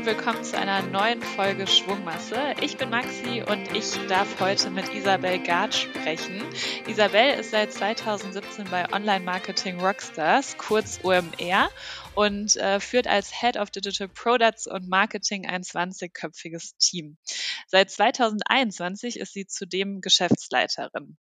und willkommen zu einer neuen Folge Schwungmasse. Ich bin Maxi und ich darf heute mit Isabel Gard sprechen. Isabel ist seit 2017 bei Online Marketing Rockstars, kurz OMR, und äh, führt als Head of Digital Products und Marketing ein 20-köpfiges Team. Seit 2021 ist sie zudem Geschäftsleiterin.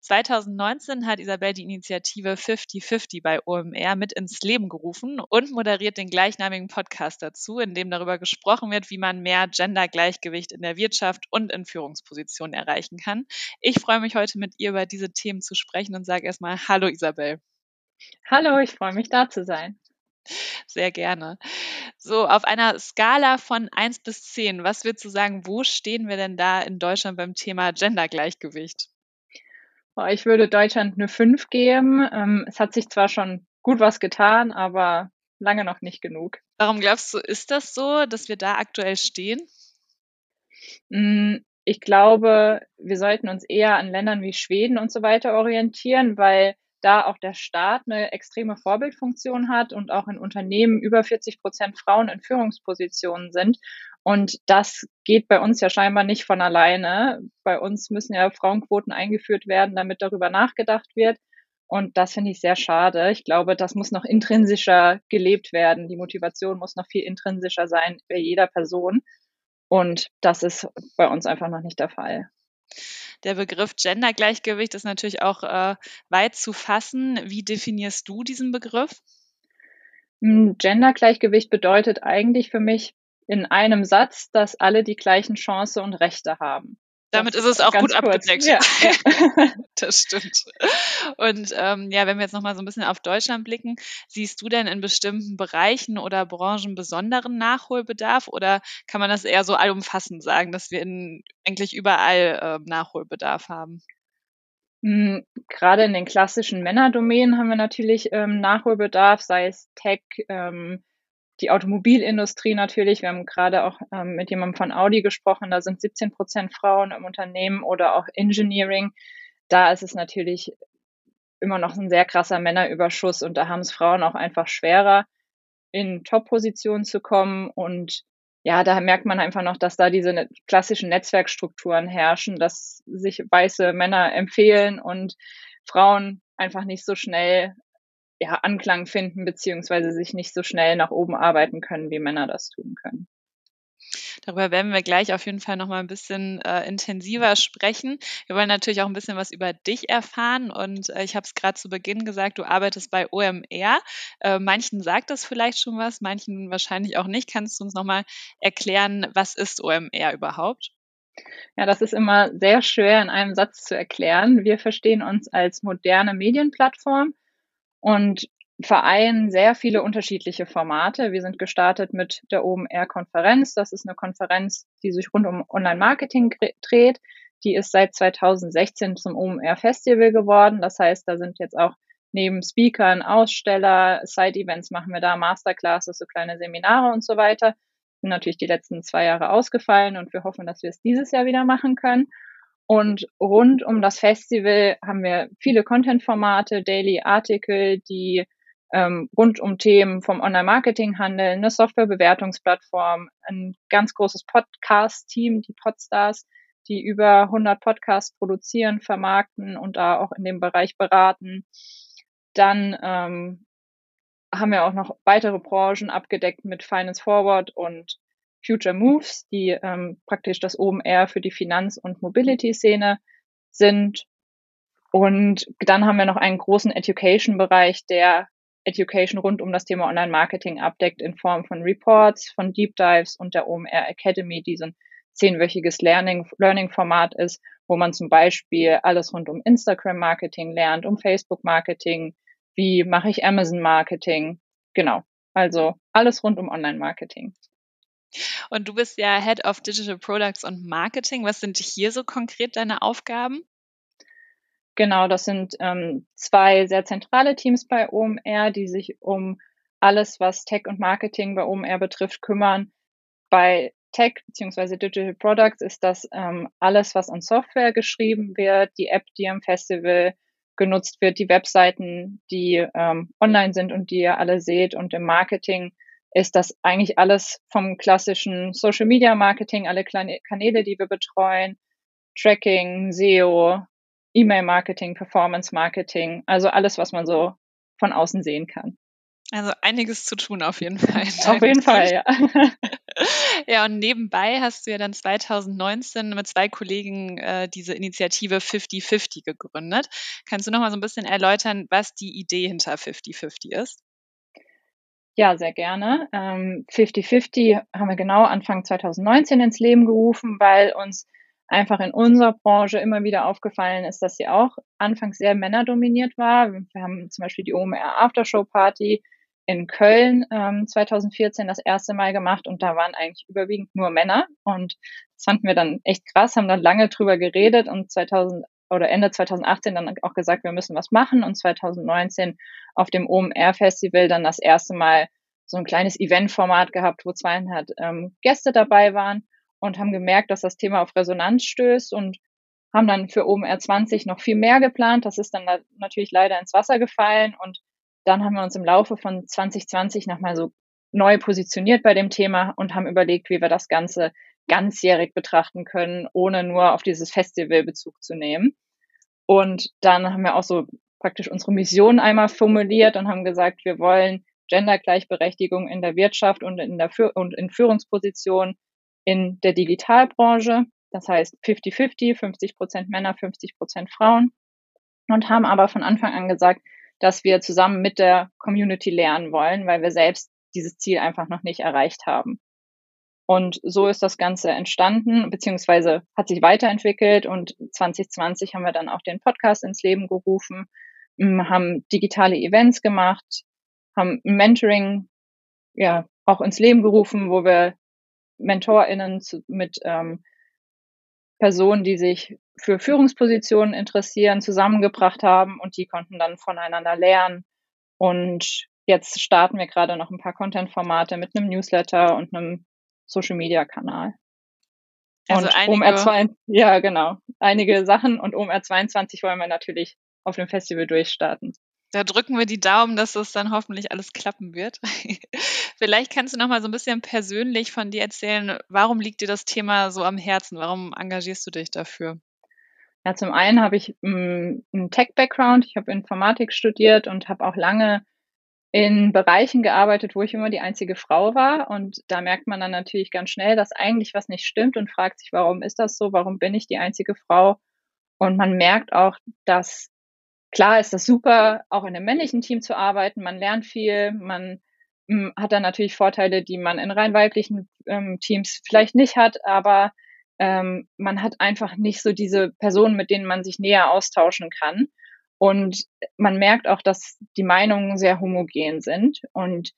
2019 hat Isabel die Initiative 50-50 bei OMR mit ins Leben gerufen und moderiert den gleichnamigen Podcast dazu, in dem darüber gesprochen wird, wie man mehr Gendergleichgewicht in der Wirtschaft und in Führungspositionen erreichen kann. Ich freue mich heute mit ihr über diese Themen zu sprechen und sage erstmal Hallo Isabel. Hallo, ich freue mich da zu sein. Sehr gerne. So, auf einer Skala von 1 bis 10, was würdest du sagen, wo stehen wir denn da in Deutschland beim Thema Gendergleichgewicht? Ich würde Deutschland eine 5 geben. Ähm, es hat sich zwar schon gut was getan, aber lange noch nicht genug. Warum glaubst du, ist das so, dass wir da aktuell stehen? Hm, ich glaube, wir sollten uns eher an Ländern wie Schweden und so weiter orientieren, weil da auch der Staat eine extreme Vorbildfunktion hat und auch in Unternehmen über 40 Prozent Frauen in Führungspositionen sind. Und das geht bei uns ja scheinbar nicht von alleine. Bei uns müssen ja Frauenquoten eingeführt werden, damit darüber nachgedacht wird. Und das finde ich sehr schade. Ich glaube, das muss noch intrinsischer gelebt werden. Die Motivation muss noch viel intrinsischer sein bei jeder Person. Und das ist bei uns einfach noch nicht der Fall. Der Begriff Gendergleichgewicht ist natürlich auch äh, weit zu fassen. Wie definierst du diesen Begriff? Hm, Gendergleichgewicht bedeutet eigentlich für mich in einem Satz, dass alle die gleichen Chancen und Rechte haben. Damit ist es auch gut kurz. abgedeckt. Ja, ja. das stimmt. Und ähm, ja, wenn wir jetzt nochmal so ein bisschen auf Deutschland blicken, siehst du denn in bestimmten Bereichen oder Branchen besonderen Nachholbedarf oder kann man das eher so allumfassend sagen, dass wir in eigentlich überall äh, Nachholbedarf haben? Mhm, Gerade in den klassischen Männerdomänen haben wir natürlich ähm, Nachholbedarf, sei es Tech, ähm, die Automobilindustrie natürlich. Wir haben gerade auch ähm, mit jemandem von Audi gesprochen. Da sind 17 Prozent Frauen im Unternehmen oder auch Engineering. Da ist es natürlich immer noch ein sehr krasser Männerüberschuss und da haben es Frauen auch einfach schwerer, in Top-Positionen zu kommen. Und ja, da merkt man einfach noch, dass da diese klassischen Netzwerkstrukturen herrschen, dass sich weiße Männer empfehlen und Frauen einfach nicht so schnell ja, Anklang finden, beziehungsweise sich nicht so schnell nach oben arbeiten können, wie Männer das tun können. Darüber werden wir gleich auf jeden Fall noch mal ein bisschen äh, intensiver sprechen. Wir wollen natürlich auch ein bisschen was über dich erfahren und äh, ich habe es gerade zu Beginn gesagt, du arbeitest bei OMR. Äh, manchen sagt das vielleicht schon was, manchen wahrscheinlich auch nicht. Kannst du uns noch mal erklären, was ist OMR überhaupt? Ja, das ist immer sehr schwer in einem Satz zu erklären. Wir verstehen uns als moderne Medienplattform, und vereinen sehr viele unterschiedliche Formate. Wir sind gestartet mit der OMR-Konferenz. Das ist eine Konferenz, die sich rund um Online-Marketing dreht. Die ist seit 2016 zum OMR-Festival geworden. Das heißt, da sind jetzt auch neben Speakern, Aussteller, Side-Events machen wir da, Masterclasses, so kleine Seminare und so weiter. Sind natürlich die letzten zwei Jahre ausgefallen und wir hoffen, dass wir es dieses Jahr wieder machen können. Und rund um das Festival haben wir viele Content-Formate, Daily-Artikel, die ähm, rund um Themen vom Online-Marketing handeln, eine Software-Bewertungsplattform, ein ganz großes Podcast-Team, die Podstars, die über 100 Podcasts produzieren, vermarkten und da auch in dem Bereich beraten. Dann ähm, haben wir auch noch weitere Branchen abgedeckt mit Finance Forward und Future Moves, die ähm, praktisch das OMR für die Finanz- und Mobility-Szene sind. Und dann haben wir noch einen großen Education-Bereich, der Education rund um das Thema Online-Marketing abdeckt in Form von Reports, von Deep Dives und der OMR Academy, die so ein zehnwöchiges Learning-Format ist, wo man zum Beispiel alles rund um Instagram-Marketing lernt, um Facebook-Marketing, wie mache ich Amazon-Marketing, genau. Also alles rund um Online-Marketing. Und du bist ja Head of Digital Products und Marketing. Was sind hier so konkret deine Aufgaben? Genau, das sind ähm, zwei sehr zentrale Teams bei OMR, die sich um alles, was Tech und Marketing bei OMR betrifft, kümmern. Bei Tech bzw. Digital Products ist das ähm, alles, was an Software geschrieben wird, die App, die am Festival genutzt wird, die Webseiten, die ähm, online sind und die ihr alle seht. Und im Marketing ist das eigentlich alles vom klassischen Social Media Marketing, alle kleine Kanäle, die wir betreuen, Tracking, SEO, E-Mail Marketing, Performance Marketing, also alles, was man so von außen sehen kann. Also einiges zu tun auf jeden Fall. Auf jeden Fall, ja. ja, und nebenbei hast du ja dann 2019 mit zwei Kollegen äh, diese Initiative 50-50 gegründet. Kannst du noch mal so ein bisschen erläutern, was die Idee hinter 50-50 ist? Ja, sehr gerne. 50-50 ähm, haben wir genau Anfang 2019 ins Leben gerufen, weil uns einfach in unserer Branche immer wieder aufgefallen ist, dass sie auch anfangs sehr männerdominiert war. Wir haben zum Beispiel die OMR Aftershow Party in Köln ähm, 2014 das erste Mal gemacht und da waren eigentlich überwiegend nur Männer und das fanden wir dann echt krass, haben dann lange drüber geredet und 2000 oder Ende 2018 dann auch gesagt, wir müssen was machen und 2019 auf dem OMR Festival dann das erste Mal so ein kleines Eventformat gehabt, wo zweieinhalb ähm, Gäste dabei waren und haben gemerkt, dass das Thema auf Resonanz stößt und haben dann für OMR 20 noch viel mehr geplant. Das ist dann natürlich leider ins Wasser gefallen und dann haben wir uns im Laufe von 2020 nochmal so neu positioniert bei dem Thema und haben überlegt, wie wir das Ganze ganzjährig betrachten können, ohne nur auf dieses Festival Bezug zu nehmen. Und dann haben wir auch so praktisch unsere Mission einmal formuliert und haben gesagt, wir wollen Gendergleichberechtigung in der Wirtschaft und in der Führ und in Führungspositionen in der Digitalbranche. Das heißt 50-50, 50 Prozent Männer, 50 Prozent Frauen. Und haben aber von Anfang an gesagt, dass wir zusammen mit der Community lernen wollen, weil wir selbst dieses Ziel einfach noch nicht erreicht haben. Und so ist das Ganze entstanden, beziehungsweise hat sich weiterentwickelt und 2020 haben wir dann auch den Podcast ins Leben gerufen, haben digitale Events gemacht, haben Mentoring ja auch ins Leben gerufen, wo wir MentorInnen zu, mit ähm, Personen, die sich für Führungspositionen interessieren, zusammengebracht haben und die konnten dann voneinander lernen. Und jetzt starten wir gerade noch ein paar Content-Formate mit einem Newsletter und einem Social-Media-Kanal. Also und einige, OMR2, ja genau, einige Sachen und OMR22 wollen wir natürlich auf dem Festival durchstarten. Da drücken wir die Daumen, dass das dann hoffentlich alles klappen wird. Vielleicht kannst du noch mal so ein bisschen persönlich von dir erzählen, warum liegt dir das Thema so am Herzen? Warum engagierst du dich dafür? Ja, zum einen habe ich mm, einen Tech-Background. Ich habe Informatik studiert und habe auch lange in Bereichen gearbeitet, wo ich immer die einzige Frau war. Und da merkt man dann natürlich ganz schnell, dass eigentlich was nicht stimmt und fragt sich, warum ist das so? Warum bin ich die einzige Frau? Und man merkt auch, dass Klar ist das super, auch in einem männlichen Team zu arbeiten. Man lernt viel, man hm, hat dann natürlich Vorteile, die man in rein weiblichen ähm, Teams vielleicht nicht hat, aber ähm, man hat einfach nicht so diese Personen, mit denen man sich näher austauschen kann. Und man merkt auch, dass die Meinungen sehr homogen sind. Und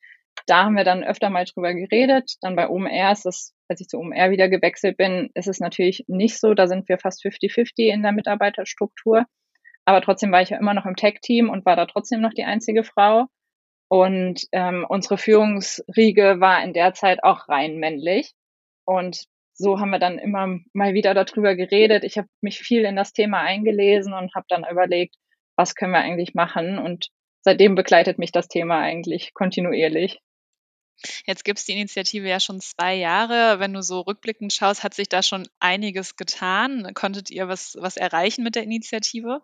da haben wir dann öfter mal drüber geredet. Dann bei OMR ist es, als ich zu OMR wieder gewechselt bin, ist es natürlich nicht so. Da sind wir fast 50-50 in der Mitarbeiterstruktur. Aber trotzdem war ich ja immer noch im Tech-Team und war da trotzdem noch die einzige Frau. Und ähm, unsere Führungsriege war in der Zeit auch rein männlich. Und so haben wir dann immer mal wieder darüber geredet. Ich habe mich viel in das Thema eingelesen und habe dann überlegt, was können wir eigentlich machen. Und seitdem begleitet mich das Thema eigentlich kontinuierlich. Jetzt gibt es die Initiative ja schon zwei Jahre. Wenn du so rückblickend schaust, hat sich da schon einiges getan. Konntet ihr was, was erreichen mit der Initiative?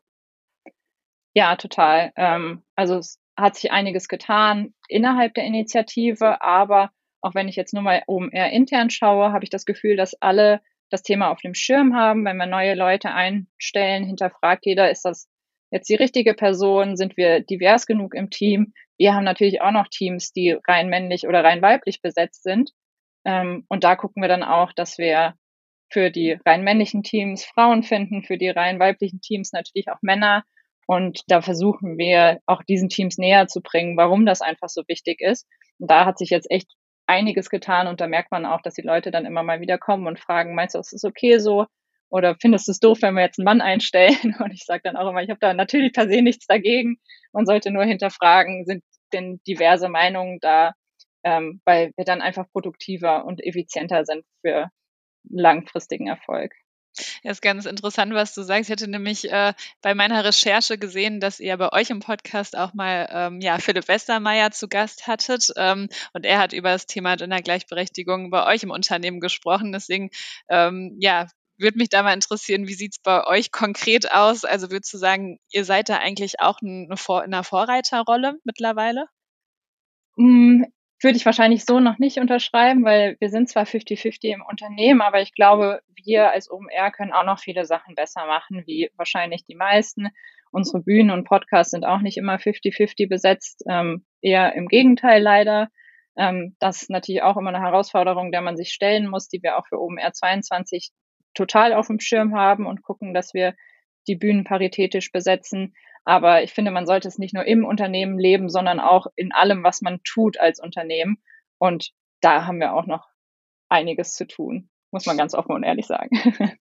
Ja, total. Ähm, also es hat sich einiges getan innerhalb der Initiative, aber auch wenn ich jetzt nur mal oben eher intern schaue, habe ich das Gefühl, dass alle das Thema auf dem Schirm haben. Wenn wir neue Leute einstellen, hinterfragt jeder, ist das jetzt die richtige Person? Sind wir divers genug im Team? Wir haben natürlich auch noch Teams, die rein männlich oder rein weiblich besetzt sind. Ähm, und da gucken wir dann auch, dass wir für die rein männlichen Teams Frauen finden, für die rein weiblichen Teams natürlich auch Männer und da versuchen wir auch diesen Teams näher zu bringen, warum das einfach so wichtig ist. Und da hat sich jetzt echt einiges getan und da merkt man auch, dass die Leute dann immer mal wieder kommen und fragen, meinst du, ist es okay so? Oder findest du es doof, wenn wir jetzt einen Mann einstellen? Und ich sage dann auch immer, ich habe da natürlich per se nichts dagegen. Man sollte nur hinterfragen, sind denn diverse Meinungen da, ähm, weil wir dann einfach produktiver und effizienter sind für langfristigen Erfolg. Ja, ist ganz interessant, was du sagst. Ich hatte nämlich äh, bei meiner Recherche gesehen, dass ihr bei euch im Podcast auch mal ähm, ja, Philipp Westermeier zu Gast hattet. Ähm, und er hat über das Thema Gendergleichberechtigung bei euch im Unternehmen gesprochen. Deswegen, ähm, ja, würde mich da mal interessieren, wie sieht es bei euch konkret aus? Also würdest du sagen, ihr seid da eigentlich auch Vor in einer Vorreiterrolle mittlerweile? Mm, würde ich wahrscheinlich so noch nicht unterschreiben, weil wir sind zwar 50-50 im Unternehmen, aber ich glaube, wir als OMR können auch noch viele Sachen besser machen, wie wahrscheinlich die meisten. Unsere Bühnen und Podcasts sind auch nicht immer 50-50 besetzt, ähm, eher im Gegenteil leider. Ähm, das ist natürlich auch immer eine Herausforderung, der man sich stellen muss, die wir auch für OMR 22 total auf dem Schirm haben und gucken, dass wir die Bühnen paritätisch besetzen. Aber ich finde, man sollte es nicht nur im Unternehmen leben, sondern auch in allem, was man tut als Unternehmen. Und da haben wir auch noch einiges zu tun, muss man ganz offen und ehrlich sagen.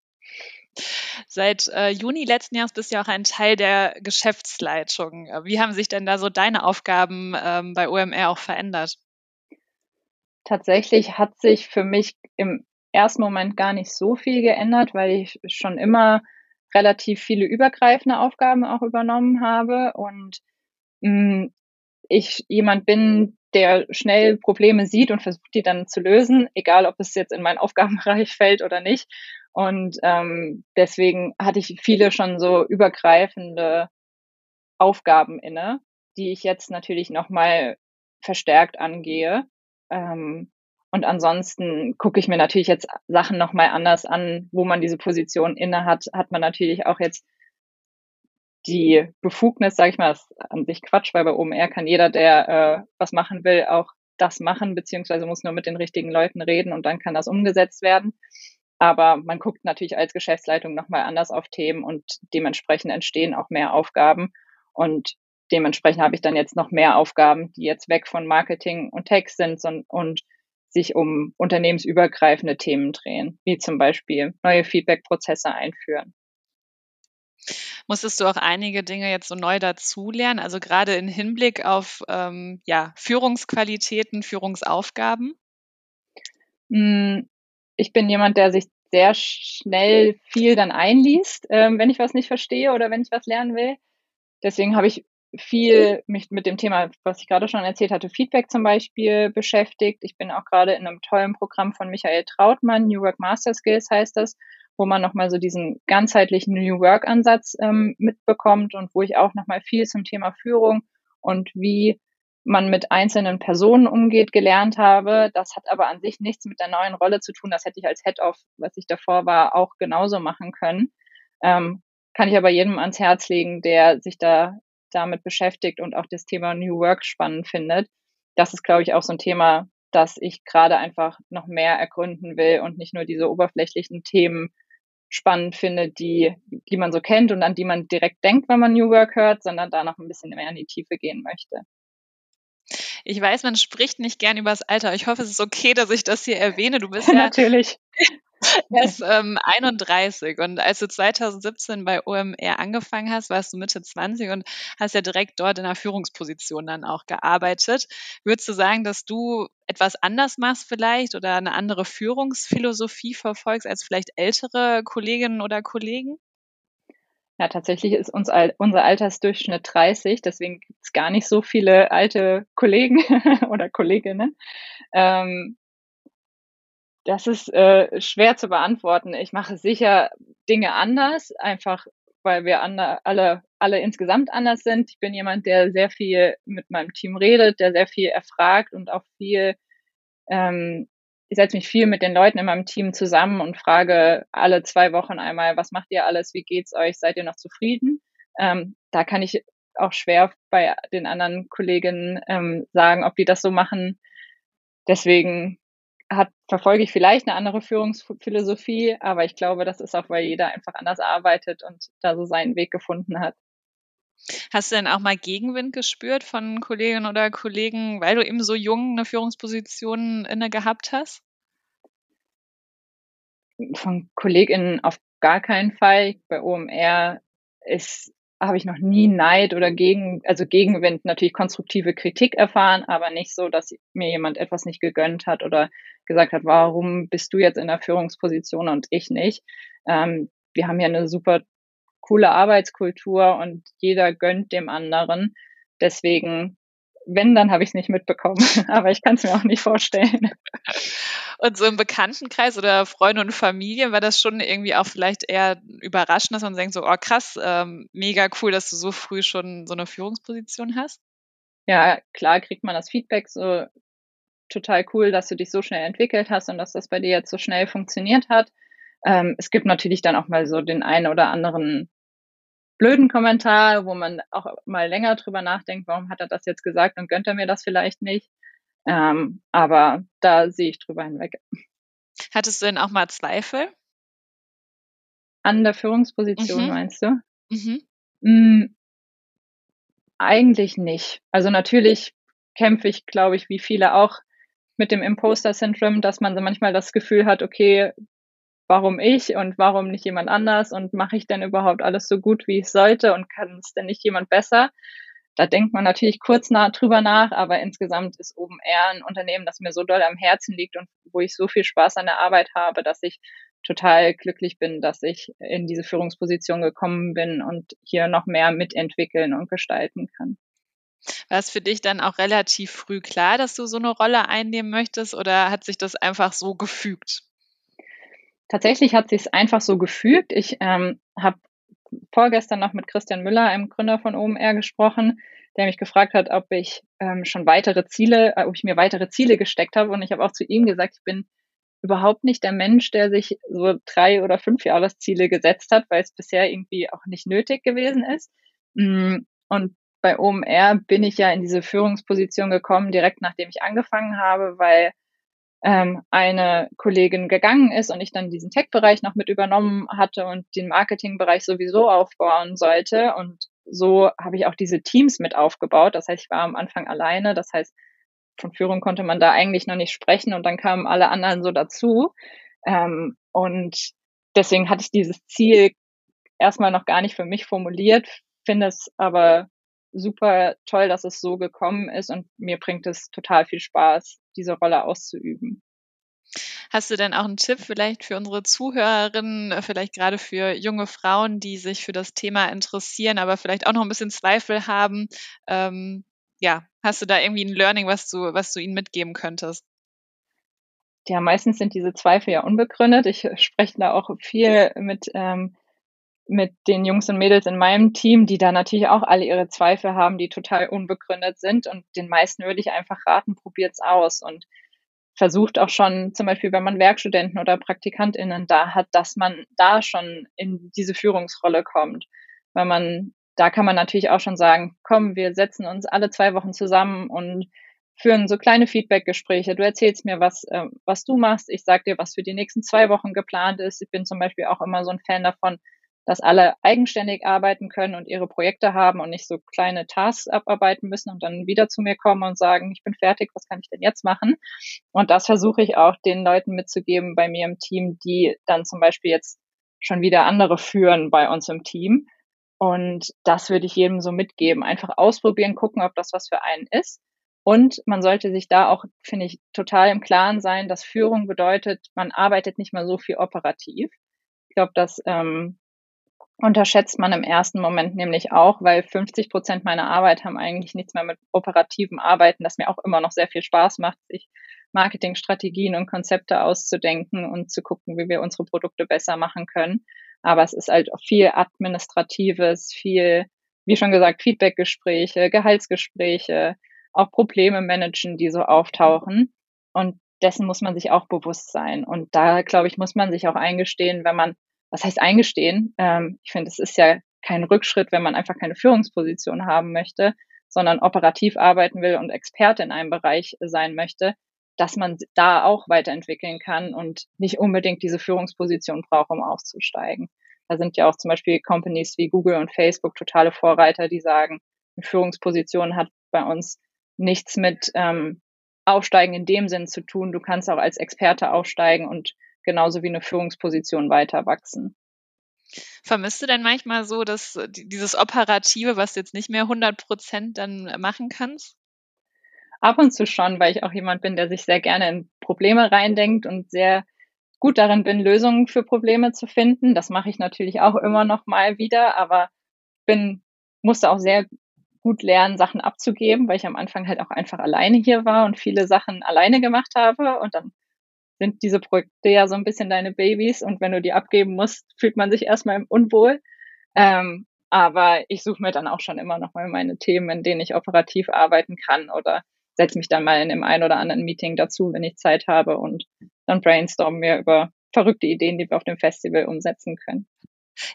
Seit äh, Juni letzten Jahres bist du ja auch ein Teil der Geschäftsleitung. Wie haben sich denn da so deine Aufgaben ähm, bei OMR auch verändert? Tatsächlich hat sich für mich im ersten Moment gar nicht so viel geändert, weil ich schon immer relativ viele übergreifende Aufgaben auch übernommen habe und mh, mm, ich jemand bin, der schnell Probleme sieht und versucht, die dann zu lösen, egal ob es jetzt in meinen Aufgabenbereich fällt oder nicht. Und ähm, deswegen hatte ich viele schon so übergreifende Aufgaben inne, die ich jetzt natürlich nochmal verstärkt angehe. Ähm, und ansonsten gucke ich mir natürlich jetzt Sachen nochmal anders an, wo man diese Position inne hat, hat man natürlich auch jetzt die Befugnis, sage ich mal, ist an sich Quatsch, weil bei OMR kann jeder, der äh, was machen will, auch das machen, beziehungsweise muss nur mit den richtigen Leuten reden und dann kann das umgesetzt werden. Aber man guckt natürlich als Geschäftsleitung nochmal anders auf Themen und dementsprechend entstehen auch mehr Aufgaben. Und dementsprechend habe ich dann jetzt noch mehr Aufgaben, die jetzt weg von Marketing und Text sind und sich um unternehmensübergreifende Themen drehen, wie zum Beispiel neue Feedback-Prozesse einführen. Musstest du auch einige Dinge jetzt so neu dazulernen, also gerade im Hinblick auf ähm, ja, Führungsqualitäten, Führungsaufgaben? Hm, ich bin jemand, der sich sehr schnell viel dann einliest, ähm, wenn ich was nicht verstehe oder wenn ich was lernen will. Deswegen habe ich viel mich mit dem Thema, was ich gerade schon erzählt hatte, Feedback zum Beispiel beschäftigt. Ich bin auch gerade in einem tollen Programm von Michael Trautmann, New Work Master Skills heißt das, wo man nochmal so diesen ganzheitlichen New Work Ansatz ähm, mitbekommt und wo ich auch nochmal viel zum Thema Führung und wie man mit einzelnen Personen umgeht, gelernt habe. Das hat aber an sich nichts mit der neuen Rolle zu tun. Das hätte ich als Head-Off, was ich davor war, auch genauso machen können. Ähm, kann ich aber jedem ans Herz legen, der sich da damit beschäftigt und auch das Thema New Work spannend findet. Das ist, glaube ich, auch so ein Thema, das ich gerade einfach noch mehr ergründen will und nicht nur diese oberflächlichen Themen spannend finde, die, die man so kennt und an die man direkt denkt, wenn man New Work hört, sondern da noch ein bisschen mehr in die Tiefe gehen möchte. Ich weiß, man spricht nicht gern über das Alter. Ich hoffe, es ist okay, dass ich das hier erwähne. Du bist ja natürlich er ist ähm, 31 und als du 2017 bei OMR angefangen hast, warst du Mitte 20 und hast ja direkt dort in einer Führungsposition dann auch gearbeitet. Würdest du sagen, dass du etwas anders machst vielleicht oder eine andere Führungsphilosophie verfolgst als vielleicht ältere Kolleginnen oder Kollegen? Ja, tatsächlich ist uns unser Altersdurchschnitt 30, deswegen gibt es gar nicht so viele alte Kollegen oder Kolleginnen. Ähm, das ist äh, schwer zu beantworten. Ich mache sicher Dinge anders, einfach weil wir alle, alle insgesamt anders sind. Ich bin jemand, der sehr viel mit meinem Team redet, der sehr viel erfragt und auch viel, ähm, ich setze mich viel mit den Leuten in meinem Team zusammen und frage alle zwei Wochen einmal, was macht ihr alles, wie geht's euch, seid ihr noch zufrieden? Ähm, da kann ich auch schwer bei den anderen Kolleginnen ähm, sagen, ob die das so machen. Deswegen hat, verfolge ich vielleicht eine andere Führungsphilosophie, aber ich glaube, das ist auch, weil jeder einfach anders arbeitet und da so seinen Weg gefunden hat. Hast du denn auch mal Gegenwind gespürt von Kolleginnen oder Kollegen, weil du eben so jung eine Führungsposition inne gehabt hast? Von KollegInnen auf gar keinen Fall. Bei OMR ist habe ich noch nie Neid oder gegen, also Gegenwind, natürlich konstruktive Kritik erfahren, aber nicht so, dass mir jemand etwas nicht gegönnt hat oder gesagt hat, warum bist du jetzt in der Führungsposition und ich nicht. Ähm, wir haben ja eine super coole Arbeitskultur und jeder gönnt dem anderen. Deswegen, wenn, dann habe ich es nicht mitbekommen. Aber ich kann es mir auch nicht vorstellen. Und so im Bekanntenkreis oder Freunde und Familie war das schon irgendwie auch vielleicht eher überraschend, dass man denkt so, oh krass, ähm, mega cool, dass du so früh schon so eine Führungsposition hast? Ja, klar kriegt man das Feedback so total cool, dass du dich so schnell entwickelt hast und dass das bei dir jetzt so schnell funktioniert hat. Ähm, es gibt natürlich dann auch mal so den einen oder anderen blöden Kommentar, wo man auch mal länger drüber nachdenkt, warum hat er das jetzt gesagt und gönnt er mir das vielleicht nicht. Ähm, aber da sehe ich drüber hinweg. Hattest du denn auch mal Zweifel? An der Führungsposition, mhm. meinst du? Mhm. Hm, eigentlich nicht. Also natürlich kämpfe ich, glaube ich, wie viele auch mit dem Imposter-Syndrom, dass man so manchmal das Gefühl hat, okay, warum ich und warum nicht jemand anders und mache ich denn überhaupt alles so gut, wie ich sollte und kann es denn nicht jemand besser? Da denkt man natürlich kurz nach, drüber nach, aber insgesamt ist oben eher ein Unternehmen, das mir so doll am Herzen liegt und wo ich so viel Spaß an der Arbeit habe, dass ich total glücklich bin, dass ich in diese Führungsposition gekommen bin und hier noch mehr mitentwickeln und gestalten kann. War es für dich dann auch relativ früh klar, dass du so eine Rolle einnehmen möchtest oder hat sich das einfach so gefügt? Tatsächlich hat sich es einfach so gefügt. Ich ähm, habe vorgestern noch mit Christian Müller, einem Gründer von OMR, gesprochen, der mich gefragt hat, ob ich ähm, schon weitere Ziele, äh, ob ich mir weitere Ziele gesteckt habe. Und ich habe auch zu ihm gesagt, ich bin überhaupt nicht der Mensch, der sich so drei oder fünf Jahresziele gesetzt hat, weil es bisher irgendwie auch nicht nötig gewesen ist. Mm, und bei OMR bin ich ja in diese Führungsposition gekommen, direkt nachdem ich angefangen habe, weil ähm, eine Kollegin gegangen ist und ich dann diesen Tech-Bereich noch mit übernommen hatte und den Marketing-Bereich sowieso aufbauen sollte. Und so habe ich auch diese Teams mit aufgebaut. Das heißt, ich war am Anfang alleine. Das heißt, von Führung konnte man da eigentlich noch nicht sprechen und dann kamen alle anderen so dazu. Ähm, und deswegen hatte ich dieses Ziel erstmal noch gar nicht für mich formuliert, finde es aber super toll, dass es so gekommen ist und mir bringt es total viel Spaß, diese Rolle auszuüben. Hast du denn auch einen Tipp vielleicht für unsere Zuhörerinnen, vielleicht gerade für junge Frauen, die sich für das Thema interessieren, aber vielleicht auch noch ein bisschen Zweifel haben? Ähm, ja, hast du da irgendwie ein Learning, was du, was du ihnen mitgeben könntest? Ja, meistens sind diese Zweifel ja unbegründet. Ich spreche da auch viel mit ähm, mit den Jungs und Mädels in meinem Team, die da natürlich auch alle ihre Zweifel haben, die total unbegründet sind. Und den meisten würde ich einfach raten, probiert's aus und versucht auch schon, zum Beispiel, wenn man Werkstudenten oder PraktikantInnen da hat, dass man da schon in diese Führungsrolle kommt. Weil man, da kann man natürlich auch schon sagen, komm, wir setzen uns alle zwei Wochen zusammen und führen so kleine Feedback-Gespräche. Du erzählst mir, was, äh, was du machst. Ich sag dir, was für die nächsten zwei Wochen geplant ist. Ich bin zum Beispiel auch immer so ein Fan davon, dass alle eigenständig arbeiten können und ihre Projekte haben und nicht so kleine Tasks abarbeiten müssen und dann wieder zu mir kommen und sagen, ich bin fertig, was kann ich denn jetzt machen? Und das versuche ich auch den Leuten mitzugeben bei mir im Team, die dann zum Beispiel jetzt schon wieder andere führen bei uns im Team. Und das würde ich jedem so mitgeben. Einfach ausprobieren, gucken, ob das was für einen ist. Und man sollte sich da auch, finde ich, total im Klaren sein, dass Führung bedeutet, man arbeitet nicht mal so viel operativ. Ich glaube, dass ähm, unterschätzt man im ersten Moment nämlich auch, weil 50 Prozent meiner Arbeit haben eigentlich nichts mehr mit operativen Arbeiten, das mir auch immer noch sehr viel Spaß macht, sich Marketingstrategien und Konzepte auszudenken und zu gucken, wie wir unsere Produkte besser machen können. Aber es ist halt viel Administratives, viel, wie schon gesagt, Feedbackgespräche, Gehaltsgespräche, auch Probleme managen, die so auftauchen. Und dessen muss man sich auch bewusst sein. Und da, glaube ich, muss man sich auch eingestehen, wenn man was heißt eingestehen? Ähm, ich finde, es ist ja kein Rückschritt, wenn man einfach keine Führungsposition haben möchte, sondern operativ arbeiten will und Experte in einem Bereich sein möchte, dass man da auch weiterentwickeln kann und nicht unbedingt diese Führungsposition braucht, um aufzusteigen. Da sind ja auch zum Beispiel Companies wie Google und Facebook totale Vorreiter, die sagen, eine Führungsposition hat bei uns nichts mit ähm, Aufsteigen in dem Sinn zu tun. Du kannst auch als Experte aufsteigen und genauso wie eine Führungsposition weiter wachsen. Vermisst du denn manchmal so, dass dieses Operative, was du jetzt nicht mehr 100 Prozent dann machen kannst? Ab und zu schon, weil ich auch jemand bin, der sich sehr gerne in Probleme reindenkt und sehr gut darin bin, Lösungen für Probleme zu finden. Das mache ich natürlich auch immer noch mal wieder, aber bin, musste auch sehr gut lernen, Sachen abzugeben, weil ich am Anfang halt auch einfach alleine hier war und viele Sachen alleine gemacht habe. Und dann sind diese Projekte ja so ein bisschen deine Babys und wenn du die abgeben musst, fühlt man sich erstmal unwohl. Ähm, aber ich suche mir dann auch schon immer noch mal meine Themen, in denen ich operativ arbeiten kann oder setze mich dann mal in dem einen oder anderen Meeting dazu, wenn ich Zeit habe und dann brainstormen wir über verrückte Ideen, die wir auf dem Festival umsetzen können.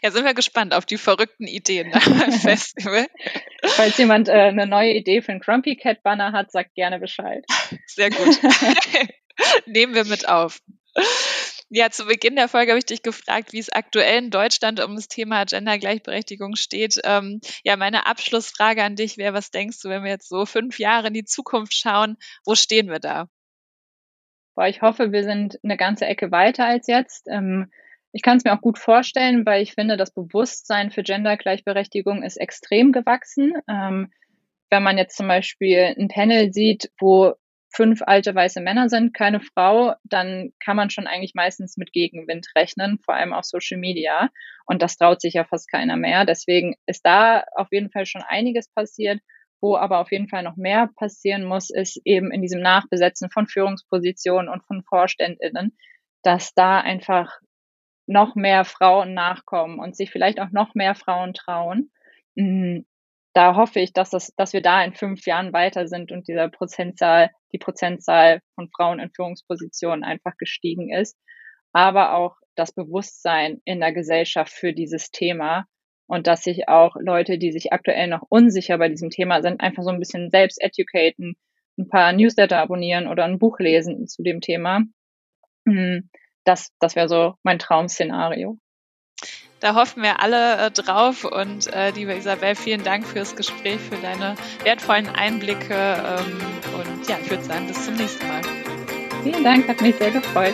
Ja, sind wir gespannt auf die verrückten Ideen beim Festival. Falls jemand äh, eine neue Idee für einen Grumpy Cat Banner hat, sagt gerne Bescheid. Sehr gut. Nehmen wir mit auf. Ja, zu Beginn der Folge habe ich dich gefragt, wie es aktuell in Deutschland um das Thema Gendergleichberechtigung steht. Ähm, ja, meine Abschlussfrage an dich wäre, was denkst du, wenn wir jetzt so fünf Jahre in die Zukunft schauen, wo stehen wir da? Boah, ich hoffe, wir sind eine ganze Ecke weiter als jetzt. Ähm, ich kann es mir auch gut vorstellen, weil ich finde, das Bewusstsein für Gendergleichberechtigung ist extrem gewachsen. Ähm, wenn man jetzt zum Beispiel ein Panel sieht, wo fünf alte weiße Männer sind, keine Frau, dann kann man schon eigentlich meistens mit Gegenwind rechnen, vor allem auf Social Media. Und das traut sich ja fast keiner mehr. Deswegen ist da auf jeden Fall schon einiges passiert. Wo aber auf jeden Fall noch mehr passieren muss, ist eben in diesem Nachbesetzen von Führungspositionen und von Vorständinnen, dass da einfach noch mehr Frauen nachkommen und sich vielleicht auch noch mehr Frauen trauen. Da hoffe ich, dass, das, dass wir da in fünf Jahren weiter sind und dieser Prozentzahl, die Prozentzahl von Frauen in Führungspositionen einfach gestiegen ist. Aber auch das Bewusstsein in der Gesellschaft für dieses Thema und dass sich auch Leute, die sich aktuell noch unsicher bei diesem Thema sind, einfach so ein bisschen selbst educaten, ein paar Newsletter abonnieren oder ein Buch lesen zu dem Thema. Hm, das, das wäre so mein Traum-Szenario. Da hoffen wir alle äh, drauf. Und äh, liebe Isabel, vielen Dank fürs Gespräch, für deine wertvollen Einblicke. Ähm, und ja, ich würde sagen, bis zum nächsten Mal. Vielen Dank, hat mich sehr gefreut.